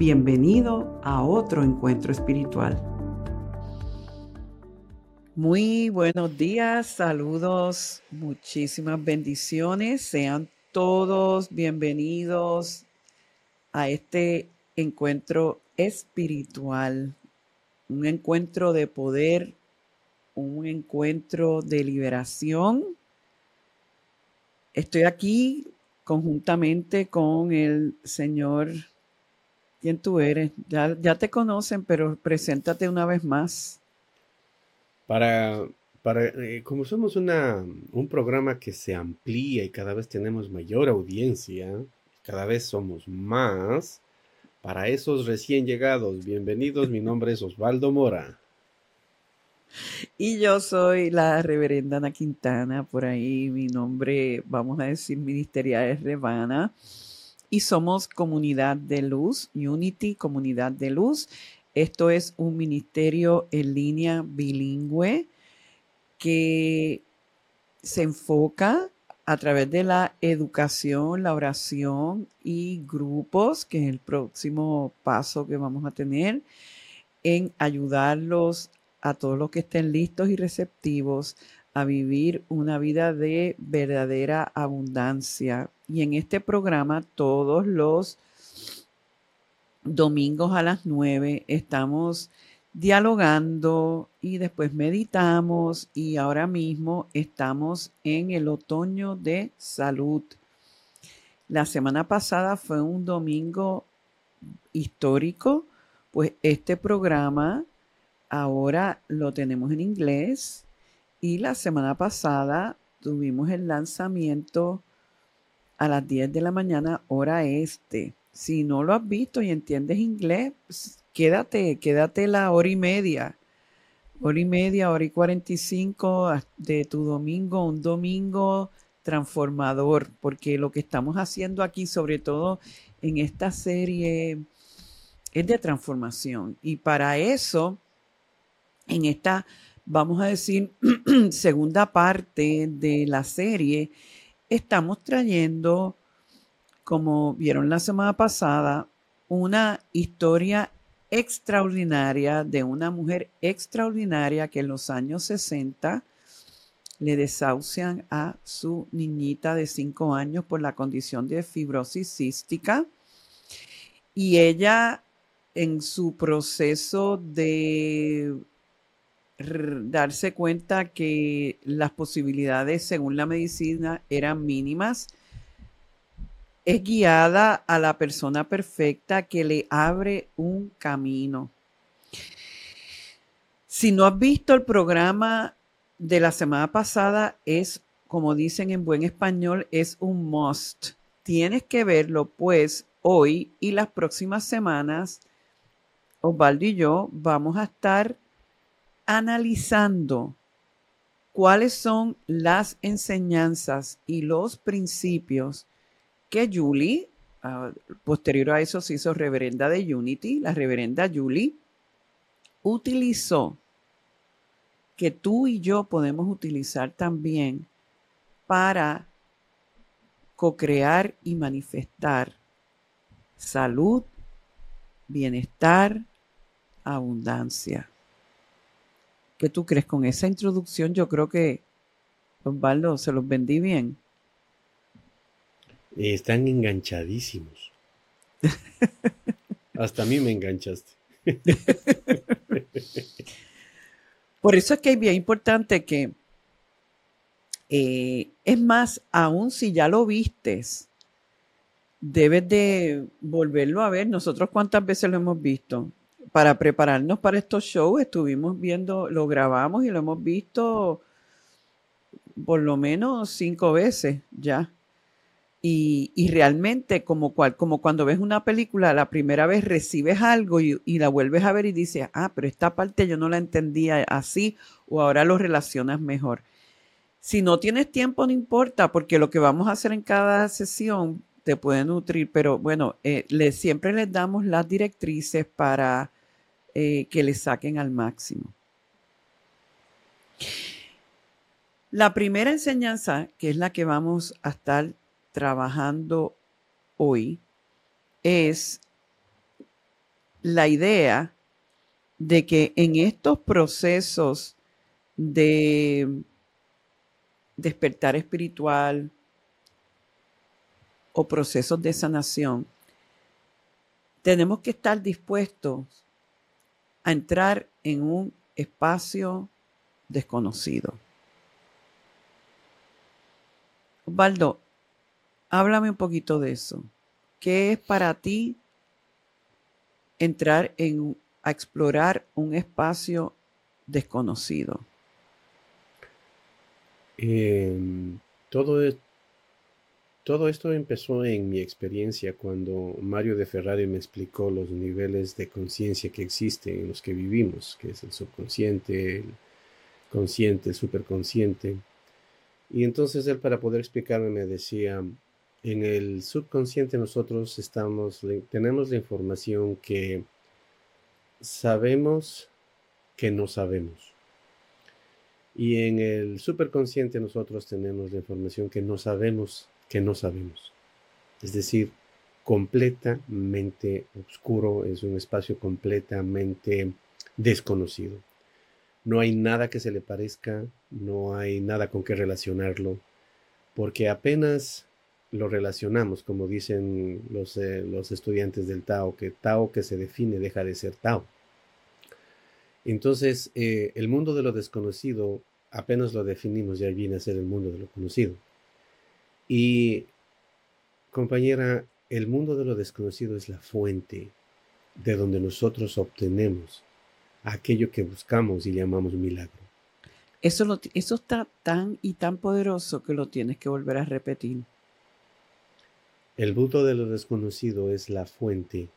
Bienvenido a otro encuentro espiritual. Muy buenos días, saludos, muchísimas bendiciones. Sean todos bienvenidos a este encuentro espiritual, un encuentro de poder, un encuentro de liberación. Estoy aquí conjuntamente con el señor quién tú eres. Ya, ya te conocen, pero preséntate una vez más. Para, para eh, como somos una, un programa que se amplía y cada vez tenemos mayor audiencia, cada vez somos más, para esos recién llegados, bienvenidos, mi nombre es Osvaldo Mora. Y yo soy la reverenda Ana Quintana, por ahí mi nombre, vamos a decir, ministerial es Rebana y somos Comunidad de Luz, Unity Comunidad de Luz. Esto es un ministerio en línea bilingüe que se enfoca a través de la educación, la oración y grupos, que es el próximo paso que vamos a tener, en ayudarlos a todos los que estén listos y receptivos a vivir una vida de verdadera abundancia. Y en este programa todos los domingos a las 9 estamos dialogando y después meditamos y ahora mismo estamos en el otoño de salud. La semana pasada fue un domingo histórico, pues este programa ahora lo tenemos en inglés y la semana pasada tuvimos el lanzamiento a las 10 de la mañana, hora este. Si no lo has visto y entiendes inglés, pues, quédate, quédate la hora y media. Hora y media, hora y 45 de tu domingo, un domingo transformador, porque lo que estamos haciendo aquí, sobre todo en esta serie, es de transformación. Y para eso, en esta vamos a decir, segunda parte de la serie, estamos trayendo, como vieron la semana pasada, una historia extraordinaria de una mujer extraordinaria que en los años 60 le desahucian a su niñita de 5 años por la condición de fibrosis cística. Y ella en su proceso de darse cuenta que las posibilidades según la medicina eran mínimas, es guiada a la persona perfecta que le abre un camino. Si no has visto el programa de la semana pasada, es, como dicen en buen español, es un must. Tienes que verlo, pues hoy y las próximas semanas, Osvaldo y yo vamos a estar analizando cuáles son las enseñanzas y los principios que Julie, ah, posterior a eso se hizo reverenda de Unity, la reverenda Julie, utilizó, que tú y yo podemos utilizar también para co-crear y manifestar salud, bienestar, abundancia. ¿Qué tú crees? Con esa introducción yo creo que, Osvaldo, se los vendí bien. Están enganchadísimos. Hasta a mí me enganchaste. Por eso es que es bien importante que, eh, es más, aún si ya lo vistes, debes de volverlo a ver. Nosotros cuántas veces lo hemos visto para prepararnos para estos shows estuvimos viendo, lo grabamos y lo hemos visto por lo menos cinco veces ya. Y, realmente, como, cual, como cuando ves una película, la primera vez recibes algo y, y, la vuelves a ver y dices, ah, pero esta parte yo no la entendía así o ahora lo relacionas mejor. Si no tienes tiempo, no importa, porque lo que vamos a hacer en cada sesión te puede nutrir, pero bueno, eh, siempre les damos las directrices para eh, que les saquen al máximo. La primera enseñanza, que es la que vamos a estar trabajando hoy, es la idea de que en estos procesos de despertar espiritual o procesos de sanación, tenemos que estar dispuestos entrar en un espacio desconocido. Osvaldo, háblame un poquito de eso. ¿Qué es para ti entrar en, a explorar un espacio desconocido? Em, todo, e, todo esto empezó en mi experiencia cuando Mario de Ferrari me explicó los niveles de conciencia que existen en los que vivimos, que es el subconsciente, el consciente, el superconsciente. Y entonces él para poder explicarme me decía, en el subconsciente nosotros tenemos la información que sabemos que no sabemos. Y en el superconsciente nosotros tenemos la información que no sabemos, que no sabemos. Es decir, completamente oscuro, es un espacio completamente desconocido. No hay nada que se le parezca, no hay nada con que relacionarlo, porque apenas lo relacionamos, como dicen los, eh, los estudiantes del Tao, que Tao que se define deja de ser Tao. Entonces, eh, el mundo de lo desconocido apenas lo definimos, ya viene a ser el mundo de lo conocido. Y, compañera, el mundo de lo desconocido es la fuente de donde nosotros obtenemos aquello que buscamos y llamamos milagro. Eso, eso está tan y tan poderoso que lo tienes que volver a repetir. El mundo de lo desconocido es la fuente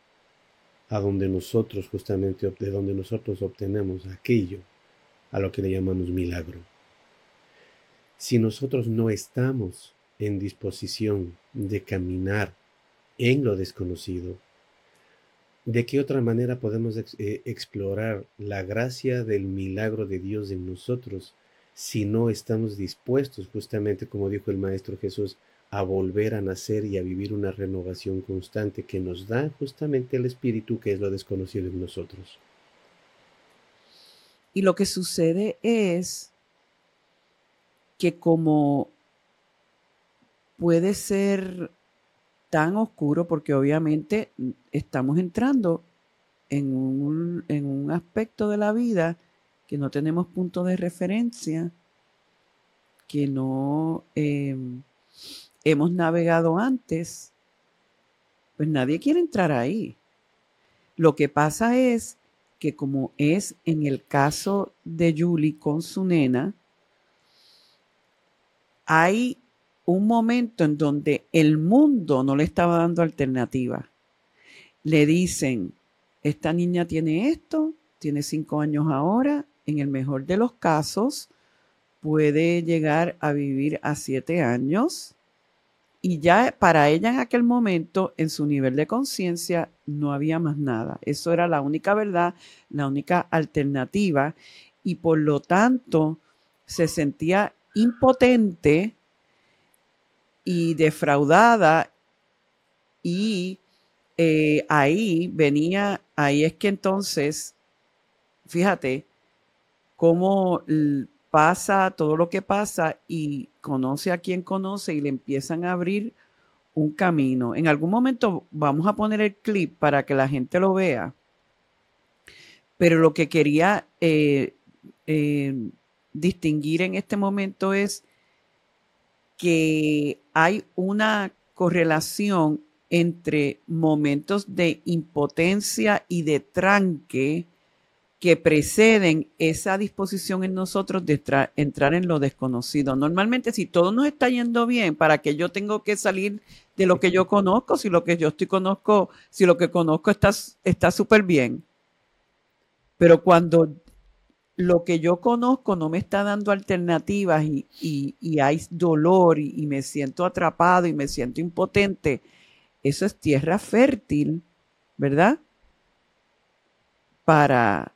a donde nosotros justamente, de donde nosotros obtenemos aquello a lo que le llamamos milagro. Si nosotros no estamos en disposición de caminar en lo desconocido, ¿de qué otra manera podemos eh, explorar la gracia del milagro de Dios en nosotros si no estamos dispuestos, justamente como dijo el Maestro Jesús, a volver a nacer y a vivir una renovación constante que nos da justamente el Espíritu que es lo desconocido en nosotros? Y lo que sucede es que como puede ser tan oscuro, porque obviamente estamos entrando en un, en un aspecto de la vida que no tenemos punto de referencia, que no em, hemos navegado antes, pues nadie quiere entrar ahí. Lo que pasa es que como es en el caso de Julie con su nena, hay un momento en donde el mundo no le estaba dando alternativa. Le dicen, esta niña tiene esto, tiene cinco años ahora, en el mejor de los casos puede llegar a vivir a siete años y ya para ella en aquel momento, en su nivel de conciencia, no había más nada. Eso era la única verdad, la única alternativa. Y por lo tanto, se sentía impotente y defraudada. Y eh, ahí venía, ahí es que entonces, fíjate, cómo pasa todo lo que pasa y conoce a quien conoce y le empiezan a abrir un camino. En algún momento vamos a poner el clip para que la gente lo vea. Pero lo que quería eh, eh, distinguir en este momento es que hay una correlación entre momentos de impotencia y de tranque que preceden esa disposición en nosotros de entrar en lo desconocido. Normalmente, si todo nos está yendo bien, ¿para qué yo tengo que salir de lo que yo conozco? Si lo que yo estoy conozco, si lo que conozco está súper bien. Pero cuando lo que yo conozco no me está dando alternativas y, hay dolor y me siento atrapado y me siento impotente, eso es tierra fértil, ¿verdad? Para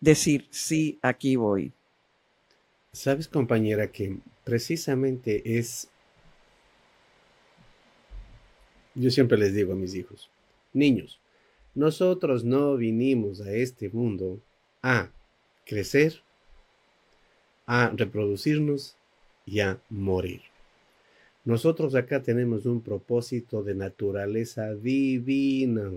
decir, sí, aquí voy. Sabes, compañera, que precisamente es... Yo siempre les digo a mis hijos, niños, nosotros no vinimos a este mundo a crecer, a reproducirnos y a morir. Nosotros acá tenemos un propósito de naturaleza divina.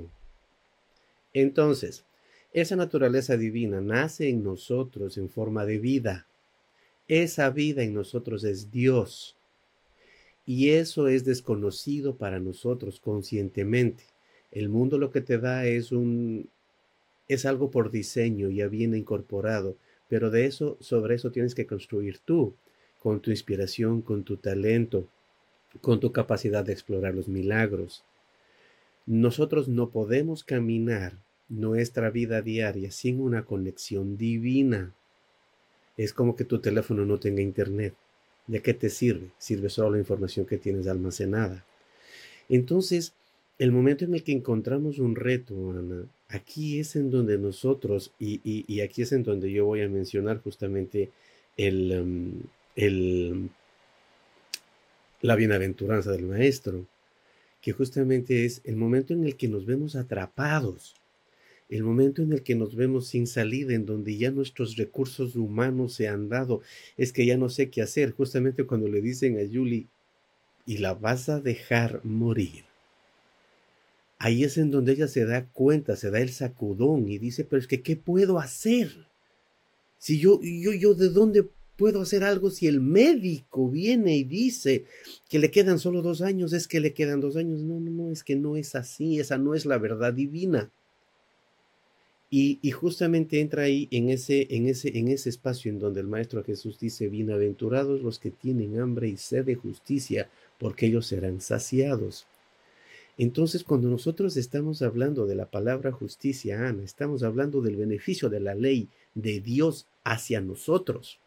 Entonces, esa naturaleza divina nace en nosotros en forma de vida. Esa vida en nosotros es Dios. Y eso es desconocido para nosotros conscientemente. El mundo lo que te da es un es algo por diseño, ya viene incorporado, pero de eso sobre eso tienes que construir tú, con tu inspiración, con tu talento, con tu capacidad de explorar los milagros. Nosotros no podemos caminar nuestra vida diaria sin una conexión divina. Es como que tu teléfono no tenga internet. ¿De qué te sirve? Sirve solo la información que tienes almacenada. Entonces, el momento en el que encontramos un reto, Ana, aquí es en donde nosotros, y, aquí es en donde yo voy a mencionar justamente el, em, el, la bienaventuranza del Maestro, que justamente es el momento en el que nos vemos atrapados el momento en el que nos vemos sin salida, en donde ya nuestros recursos humanos se han dado, es que ya no sé qué hacer, justamente cuando le dicen a Julie, y la vas a dejar morir. Ahí es en donde ella se da cuenta, se da el sacudón y dice, pero es que, ¿qué puedo hacer? Si yo, yo, yo, ¿de dónde puedo hacer algo si el médico viene y dice que le quedan solo dos años? Es que le quedan dos años. No, no, no, es que no es así, esa no es la verdad divina. Y, justamente entra ahí en ese, en, ese, en ese espacio en donde el Maestro Jesús dice, bienaventurados los que tienen hambre y sed de justicia, porque ellos serán saciados. Entonces, cuando nosotros estamos hablando de la palabra justicia, Ana, estamos hablando del beneficio de la ley de Dios hacia nosotros.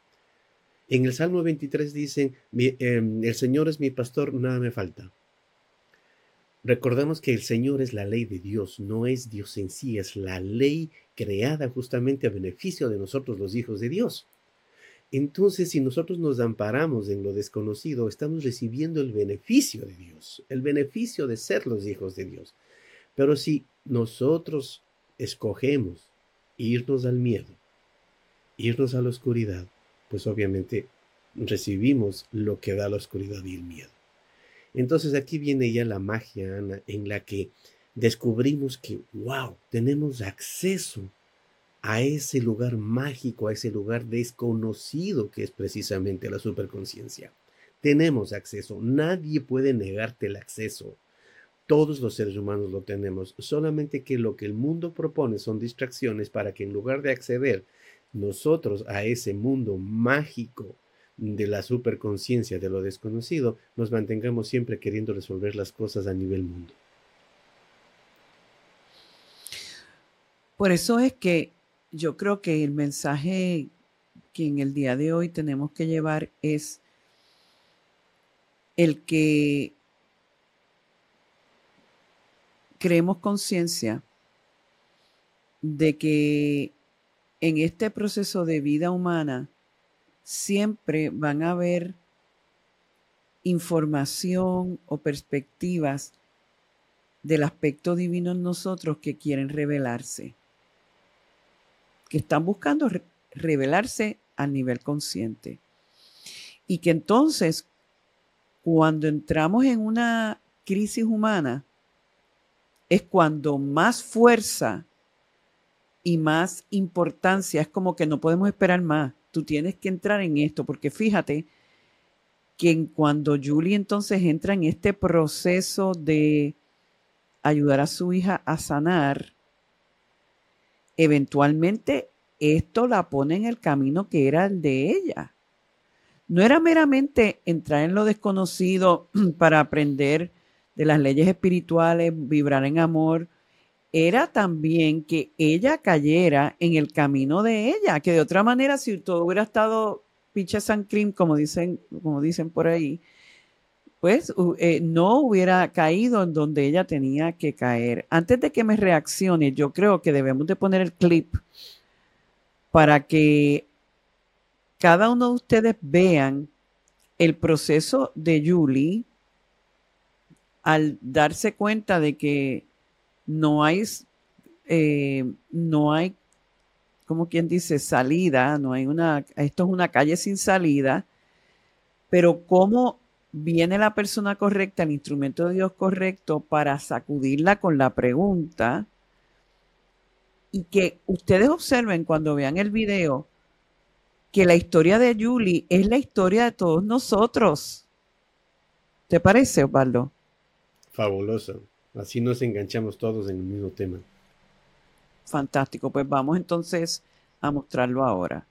En el Salmo 23 dicen, em, el Señor es mi pastor, nada me falta. Recordemos que el Señor es la ley de Dios, no es Dios en sí, es la ley creada justamente a beneficio de nosotros los hijos de Dios. Entonces, si nosotros nos amparamos en lo desconocido, estamos recibiendo el beneficio de Dios, el beneficio de ser los hijos de Dios. Pero si nosotros escogemos irnos al miedo, irnos a la oscuridad, pues obviamente recibimos lo que da la oscuridad y el miedo. Entonces aquí viene ya la magia, Ana, en la que descubrimos que, wow, tenemos acceso a ese lugar mágico, a ese lugar desconocido que es precisamente la superconciencia. Tenemos acceso, nadie puede negarte el acceso. Todos los seres humanos lo tenemos, solamente que lo que el mundo propone son distracciones para que en lugar de acceder nosotros a ese mundo mágico, de la superconciencia de lo desconocido, nos mantengamos siempre queriendo resolver las cosas a nivel mundo. Por eso es que yo creo que el mensaje que en el día de hoy tenemos que llevar es el que creemos conciencia de que en este proceso de vida humana siempre van a haber información o perspectivas del aspecto divino en nosotros que quieren revelarse, que están buscando revelarse a nivel consciente. Y que entonces, cuando entramos en una crisis humana, es cuando más fuerza y más importancia, es como que no podemos esperar más tú tienes que entrar en esto, porque fíjate que cuando Julie entonces entra en este proceso de ayudar a su hija a sanar, eventualmente esto la pone en el camino que era el de ella. No era meramente entrar en lo desconocido para aprender de las leyes espirituales, vibrar en amor, era también que ella cayera en el camino de ella, que de otra manera si todo hubiera estado pinche San cream, como dicen, como dicen por ahí, pues eh, no hubiera caído en donde ella tenía que caer. Antes de que me reaccione, yo creo que debemos de poner el clip para que cada uno de ustedes vean el proceso de Julie al darse cuenta de que no hay, eh, no hay, como quien dice, salida, no hay una, esto es una calle sin salida, pero cómo viene la persona correcta, el instrumento de Dios correcto para sacudirla con la pregunta y que ustedes observen cuando vean el video que la historia de Julie es la historia de todos nosotros. ¿Te parece, Osvaldo? Fabuloso. Así nos enganchamos todos en el mismo tema. Fantástico. Pues vamos entonces a mostrarlo ahora.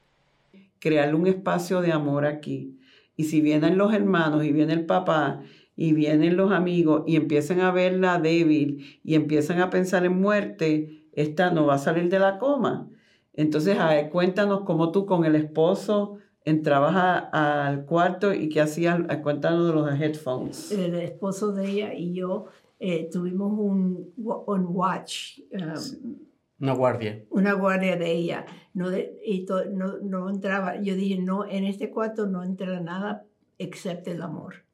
Crearle un espacio de amor aquí y si vienen los hermanos y viene el papá y vienen los amigos y empiezan a verla débil y empiezan a pensar en muerte, esta no va a salir de la coma. Entonces, cuéntanos cómo tú con el esposo entrabas al cuarto y qué hacías, cuéntanos de los headphones. El esposo de ella y yo eh, tuvimos un, un watch. Um, una guardia. Una guardia de ella. No, y no, no, entraba. Yo dije, no, en este cuarto no entra nada excepto el amor.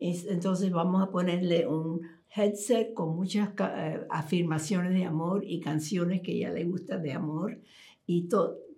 Entonces vamos a ponerle un headset con muchas eh, afirmaciones de amor y canciones que ella le gusta de amor. Y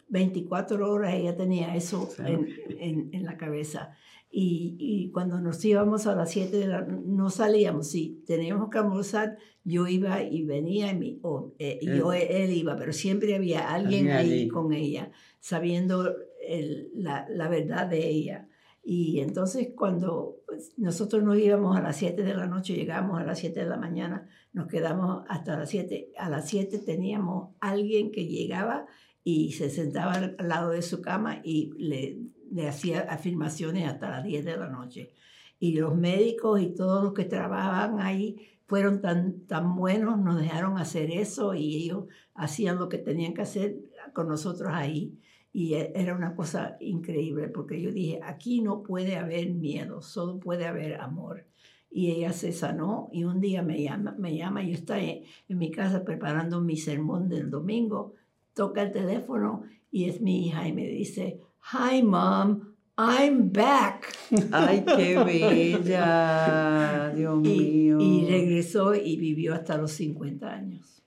24 horas ella tenía eso en, en, en la cabeza. Y, y, cuando nos íbamos a las 7 de la no salíamos, si teníamos que almorzar, yo iba y venía, y, o, eh, yo, él iba, pero siempre había alguien ahí con ella, sabiendo el, la, la, verdad de ella. Y entonces cuando pues, nosotros nos íbamos a las 7 de la noche, llegamos a las 7 de la mañana, nos quedamos hasta las 7. A las 7 teníamos alguien que llegaba y se sentaba al lado de su cama y le le hacía afirmaciones hasta las 10 de la noche. Y los médicos y todos los que trabajaban ahí fueron tan, tan buenos, nos dejaron hacer eso y ellos hacían lo que tenían que hacer con nosotros ahí. Y e, era una cosa increíble porque yo dije, aquí no puede haber miedo, solo puede haber amor. Y ella se sanó y un día me llama, me llama yo estaba en, en mi casa preparando mi sermón del domingo, toca el teléfono y es mi hija y me dice, Hi, mom. I'm back. Ay, qué bella. Dios mío. Y regresó y vivió hasta los 50 años.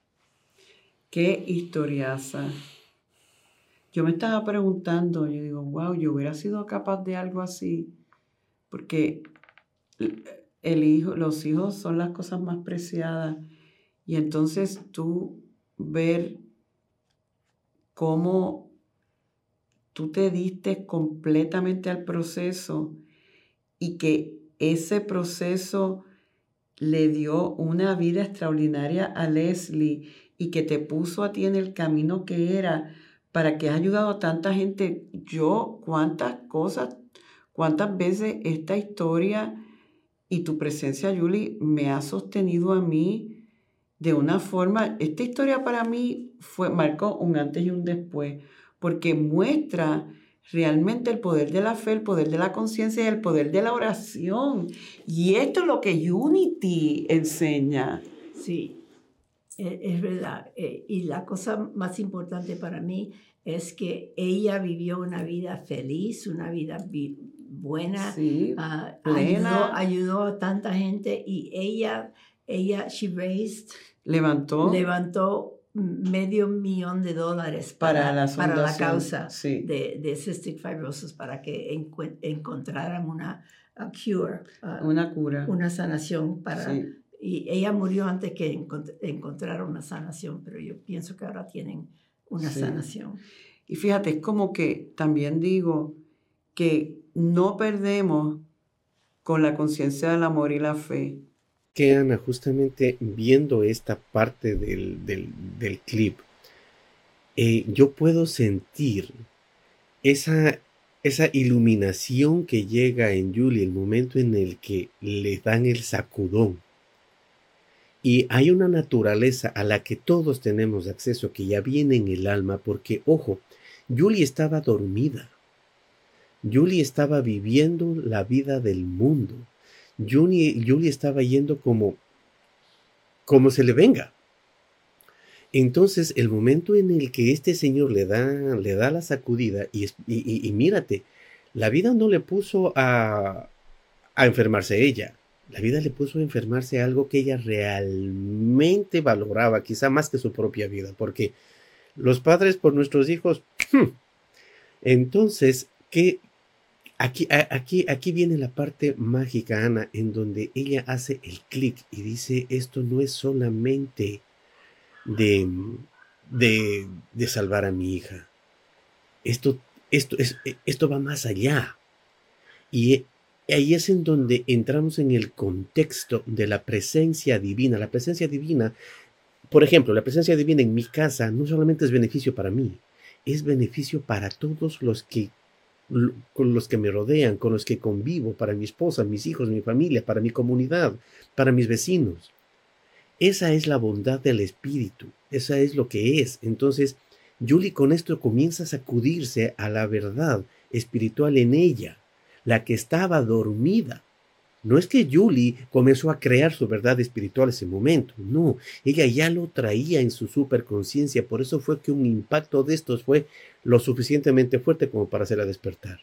Qué historiaza. Yo me estaba preguntando, yo digo, wow, yo hubiera sido capaz de algo así. Porque el hijo, los hijos son las cosas más preciadas. Y entonces tú ver cómo tú te diste completamente al proceso y que ese proceso le dio una vida extraordinaria a Leslie y que te puso a ti en el camino que era para que has ayudado a tanta gente. Yo, cuántas cosas, cuántas veces esta historia y tu presencia, Julie, me ha sostenido a mí de una forma, esta historia para mí fue, marcó un antes y un después porque muestra realmente el poder de la fe, el poder de la conciencia y el poder de la oración. Y esto es lo que Unity enseña. Sí, e, es verdad. E, y la cosa más importante para mí es que ella vivió una vida feliz, una vida buena, ah, plena. Ayudó, a tanta gente y ella, ella, she raised, levantó, levantó medio millón de dólares para, la, para la causa de, de, cystic fibrosis, para que encontraran una cure. Ah, una cura. Una sanación para... Y ella murió antes que encontrar una sanación, pero yo pienso que ahora tienen una sanación. Y fíjate, es como que también digo que no perdemos con la conciencia del amor y la fe que Ana, justamente viendo esta parte del, clip, eh, yo puedo sentir esa, esa iluminación que llega en Julie, el momento en el que le dan el sacudón. Y hay una naturaleza a la que todos tenemos acceso, que ya viene en el alma, porque, ojo, Julie estaba dormida. Julie estaba viviendo la vida del mundo. Julie, Julie estaba yendo como, como se le venga. Entonces, el momento en el que este señor le da, le da la sacudida, y, y, mírate, la vida no le puso a, a enfermarse ella, la vida le puso a enfermarse algo que ella realmente valoraba, quizá más que su propia vida, porque los padres por nuestros hijos, entonces, ¿qué, Aquí, aquí, aquí viene la parte mágica, Ana, en donde ella hace el clic y dice, esto no es solamente de, de, de, salvar a mi hija. Esto, esto, es, esto va más allá. Y ahí es en donde entramos en el contexto de la presencia divina. La presencia divina, por ejemplo, la presencia divina en mi casa no solamente es beneficio para mí, es beneficio para todos los que con los que me rodean, con los que convivo, para mi esposa, mis hijos, mi familia, para mi comunidad, para mis vecinos. Esa es la bondad del Espíritu, esa es lo que es. Entonces, Julie con esto comienza a sacudirse a la verdad espiritual en ella, la que estaba dormida. No es que Julie comenzó a crear su verdad espiritual ese momento, no, ella ya lo traía en su superconciencia, por eso fue que un impacto de estos fue lo suficientemente fuerte como para hacerla despertar.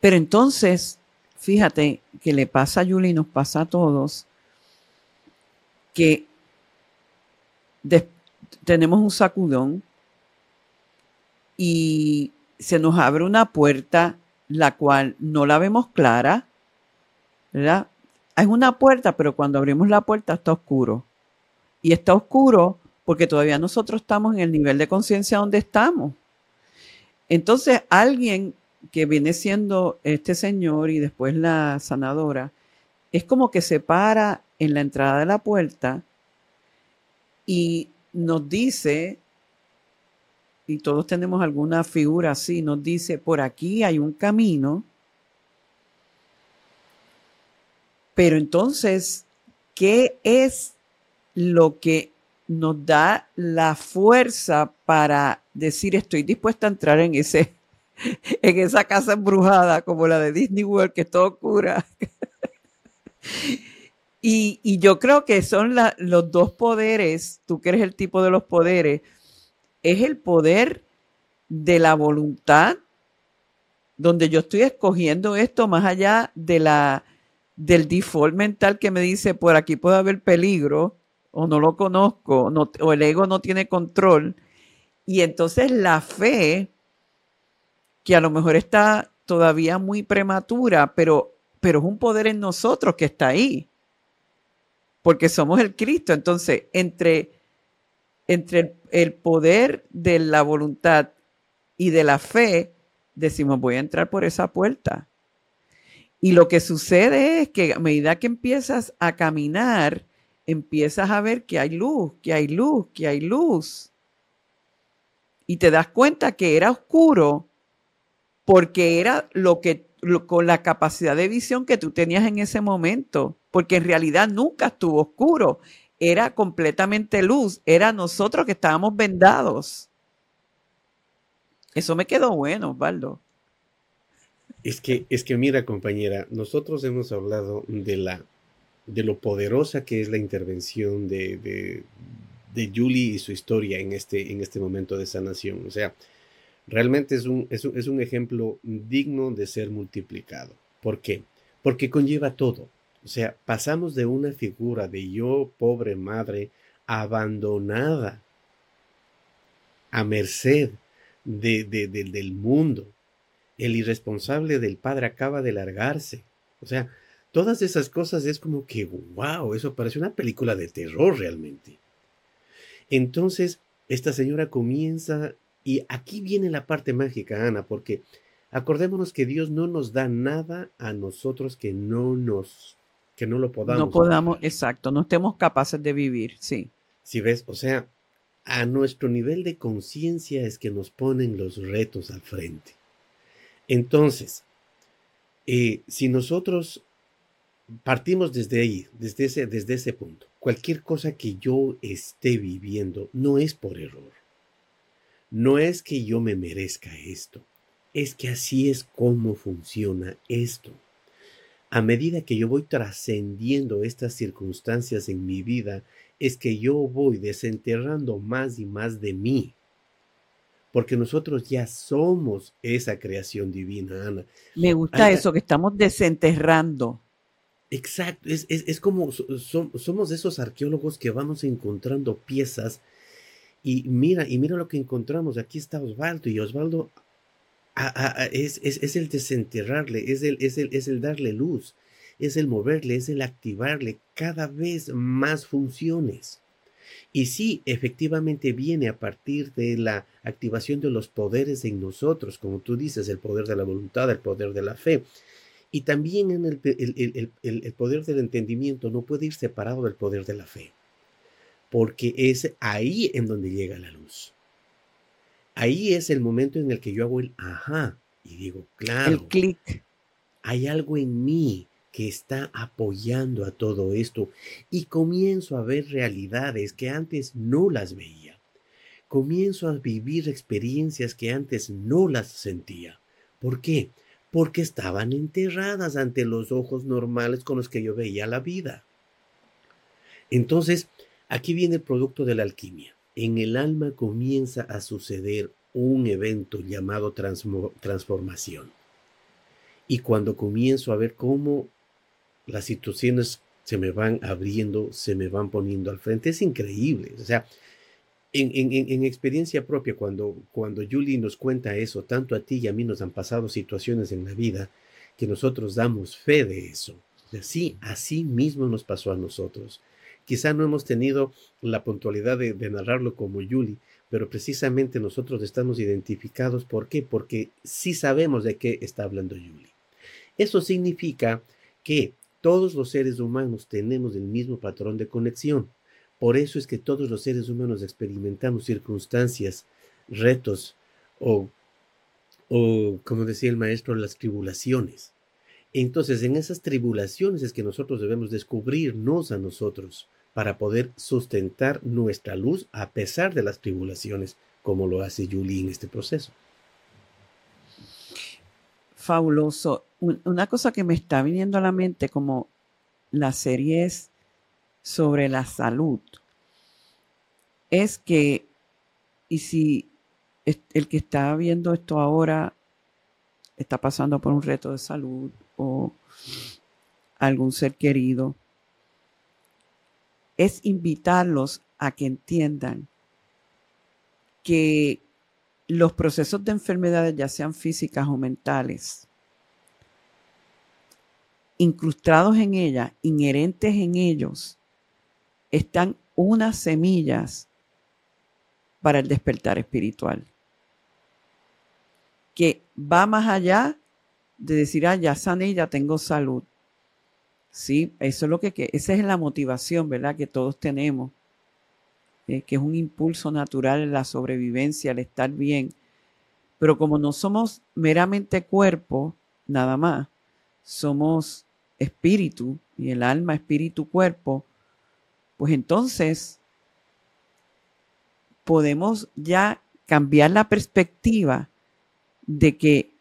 Pero entonces, fíjate que le pasa a Julie y nos pasa a todos que tenemos un sacudón y se nos abre una puerta la cual no la vemos clara, ¿verdad? Es una puerta, pero cuando abrimos la puerta está oscuro. Y está oscuro porque todavía nosotros estamos en el nivel de conciencia donde estamos. Entonces, alguien que viene siendo este señor y después la sanadora, es como que se para en la entrada de la puerta y nos dice, y todos tenemos alguna figura así, nos dice, por aquí hay un camino, pero entonces, ¿qué es lo que nos da la fuerza para decir estoy dispuesta a entrar en ese en esa casa embrujada como la de Disney World que todo cura y, y, yo creo que son los dos poderes tú que eres el tipo de los poderes es el poder de la voluntad donde yo estoy escogiendo esto más allá de la del default mental que me dice por aquí puede haber peligro o no lo conozco, o el ego no tiene control. Y entonces la fe, que a lo mejor está todavía muy prematura, pero, pero es un poder en nosotros que está ahí, porque somos el Cristo. Entonces, entre, entre el, el poder de la voluntad y de la fe, decimos, voy a entrar por esa puerta. Y lo que sucede es que a medida que empiezas a caminar, empiezas a ver que hay luz, que hay luz, que hay luz. Y te das cuenta que era oscuro porque era lo que con la capacidad de visión que tú tenías en ese momento, porque en realidad nunca estuvo oscuro, era completamente luz, era nosotros que estábamos vendados. Eso me quedó bueno, Osvaldo. Es que, es que mira, compañera, nosotros hemos hablado de la de lo poderosa que es la intervención de, de, de, Julie y su historia en este, en este momento de sanación. O sea, realmente es un, es, un, es un ejemplo digno de ser multiplicado. ¿Por qué? Porque conlleva todo. O sea, pasamos de una figura de yo, pobre madre, abandonada, a merced de, de, del mundo. El irresponsable del padre acaba de largarse. O sea, todas esas cosas es como que, wow, eso parece una película de terror realmente. Entonces, esta señora comienza, y aquí viene la parte mágica, Ana, porque acordémonos que Dios no nos da nada a nosotros que no nos, que no lo podamos. No podamos, exacto, no estemos capaces de vivir, sí. Si ves, o sea, a nuestro nivel de conciencia es que nos ponen los retos al frente. Entonces, eh, si nosotros partimos desde ahí, desde ese, desde ese punto, cualquier cosa que yo esté viviendo no es por error. No es que yo me merezca esto, es que así es como funciona esto. A medida que yo voy trascendiendo estas circunstancias en mi vida, es que yo voy desenterrando más y más de mí. Porque nosotros ya somos esa creación divina, Ana. Me gusta eso, que estamos desenterrando. Exacto, es, como somos esos arqueólogos que vamos encontrando piezas y mira, y mira lo que encontramos. Aquí está Osvaldo y Osvaldo es, es, el desenterrarle, es el, es, el, es el darle luz es el moverle, es el activarle cada vez más funciones. Y sí, efectivamente viene a partir de la activación de los poderes en nosotros, como tú dices, el poder de la voluntad, el poder de la fe. Y también en el, el, poder del entendimiento no puede ir separado del poder de la fe, porque es ahí en donde llega la luz. Ahí es el momento en el que yo hago el ajá y digo, claro, el clic. Hay algo en mí que está apoyando a todo esto y comienzo a ver realidades que antes no las veía. Comienzo a vivir experiencias que antes no las sentía. ¿Por qué? Porque estaban enterradas ante los ojos normales con los que yo veía la vida. Entonces, aquí viene el producto de la alquimia. En el alma comienza a suceder un evento llamado transformación. Y cuando comienzo a ver cómo las situaciones se me van abriendo, se me van poniendo al frente. Es increíble. O sea, en, en, experiencia propia, cuando, cuando Julie nos cuenta eso, tanto a ti y a mí nos han pasado situaciones en la vida que nosotros damos fe de eso. Sí, así mismo nos pasó a nosotros. Quizá no hemos tenido la puntualidad de, narrarlo como Julie, pero precisamente nosotros estamos identificados. ¿Por qué? Porque sí sabemos de qué está hablando Julie. Eso significa que todos los seres humanos tenemos el mismo patrón de conexión. Por eso es que todos los seres humanos experimentamos circunstancias, retos o, o como decía el maestro, las tribulaciones. Entonces, en esas tribulaciones es que nosotros debemos descubrirnos a nosotros para poder sustentar nuestra luz a pesar de las tribulaciones, como lo hace Julie en este proceso. Fabuloso una cosa que me está viniendo a la mente como las series sobre la salud es que, y si el que está viendo esto ahora está pasando por un reto de salud o algún ser querido, es invitarlos a que entiendan que los procesos de enfermedades, ya sean físicas o mentales, incrustados en ella, inherentes en ellos, están unas semillas para el despertar espiritual, que va más allá de decir, ah, ya sané, ya tengo salud. Sí, eso es lo que, esa es la motivación, ¿verdad? Que todos tenemos, eh, que es un impulso natural en la sobrevivencia, el estar bien. Pero como no somos meramente cuerpo, nada más, somos espíritu y el alma, espíritu, cuerpo, pues entonces podemos ya cambiar la perspectiva de que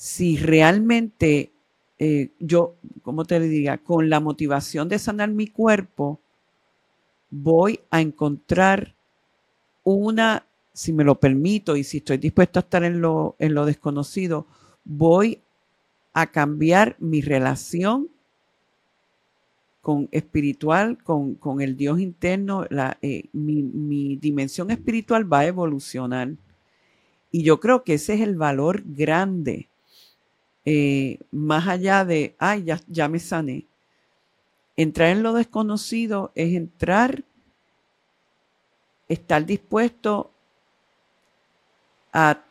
si realmente eh, yo, como te diga, con la motivación de sanar mi cuerpo, voy a encontrar una, si me lo permito y si estoy dispuesto a estar en lo, en lo desconocido, voy a cambiar mi relación con espiritual, con, el Dios interno, eh, mi, dimensión espiritual va a evolucionar. Y yo creo que ese es el valor grande, eh, más allá de, ay, ya, ya me sané. Entrar en lo desconocido es entrar, estar dispuesto a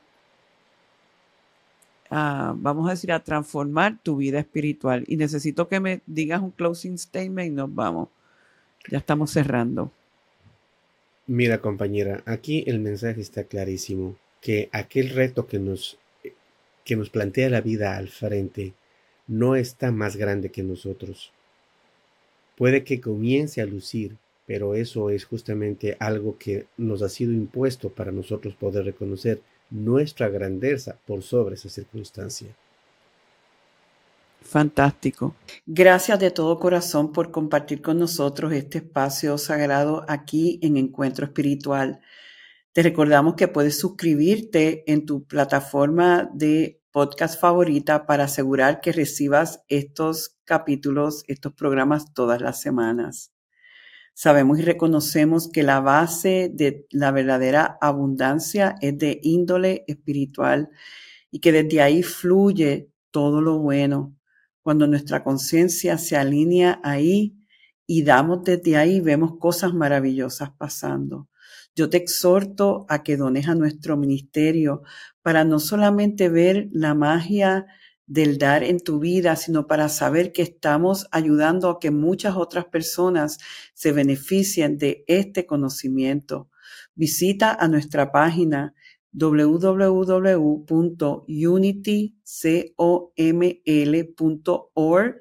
vamos a decir, a transformar tu vida espiritual. Y necesito que me digas un closing statement y nos vamos. Ya estamos cerrando. Mira, compañera, aquí el mensaje está clarísimo, que aquel reto que nos, que nos plantea la vida al frente no está más grande que nosotros. Puede que comience a lucir, pero eso es justamente algo que nos ha sido impuesto para nosotros poder reconocer nuestra grandeza por sobre esa circunstancia. Fantástico. Gracias de todo corazón por compartir con nosotros este espacio sagrado aquí en Encuentro Espiritual. Te recordamos que puedes suscribirte en tu plataforma de podcast favorita para asegurar que recibas estos capítulos, estos programas todas las semanas. Sabemos y reconocemos que la base de la verdadera abundancia es de índole espiritual y que desde ahí fluye todo lo bueno. Cuando nuestra conciencia se alinea ahí y damos desde ahí, vemos cosas maravillosas pasando. Yo te exhorto a que dones a nuestro ministerio para no solamente ver la magia del dar en tu vida, sino para saber que estamos ayudando a que muchas otras personas se beneficien de este conocimiento. Visita a nuestra página www.unitycoml.org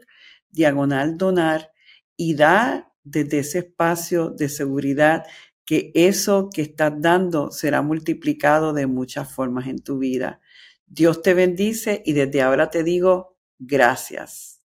diagonal donar y da desde ese espacio de seguridad que eso que estás dando será multiplicado de muchas formas en tu vida. Dios te bendice y desde ahora te digo gracias.